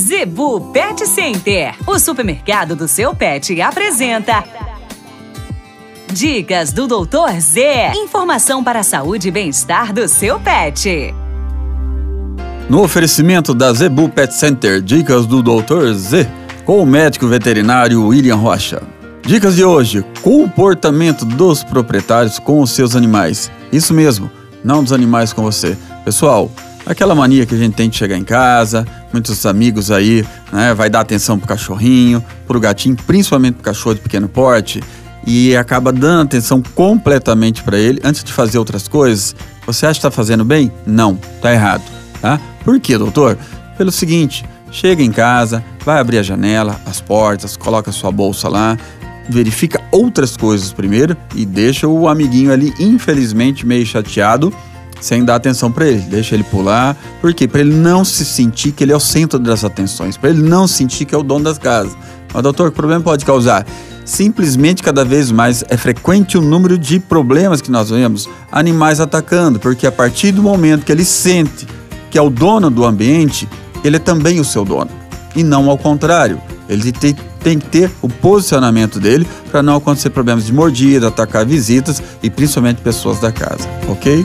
Zebu Pet Center, o supermercado do seu pet, apresenta. Dicas do Doutor Z. Informação para a saúde e bem-estar do seu pet. No oferecimento da Zebu Pet Center, dicas do Doutor Z, com o médico veterinário William Rocha. Dicas de hoje: comportamento dos proprietários com os seus animais. Isso mesmo, não dos animais com você. Pessoal, aquela mania que a gente tem de chegar em casa, muitos amigos aí, né, vai dar atenção pro cachorrinho, pro gatinho, principalmente pro cachorro de pequeno porte, e acaba dando atenção completamente para ele antes de fazer outras coisas. Você acha que está fazendo bem? Não, tá errado, tá? Por quê, doutor? Pelo seguinte, chega em casa, vai abrir a janela, as portas, coloca sua bolsa lá, verifica outras coisas primeiro e deixa o amiguinho ali, infelizmente, meio chateado sem dar atenção para ele. Deixa ele pular. Por quê? Para ele não se sentir que ele é o centro das atenções, para ele não sentir que é o dono das casas. Mas, doutor, que problema pode causar? Simplesmente cada vez mais é frequente o número de problemas que nós vemos animais atacando, porque a partir do momento que ele sente que é o dono do ambiente, ele é também o seu dono. E não ao contrário. Ele tem, tem que ter o posicionamento dele para não acontecer problemas de mordida, atacar visitas e principalmente pessoas da casa, ok?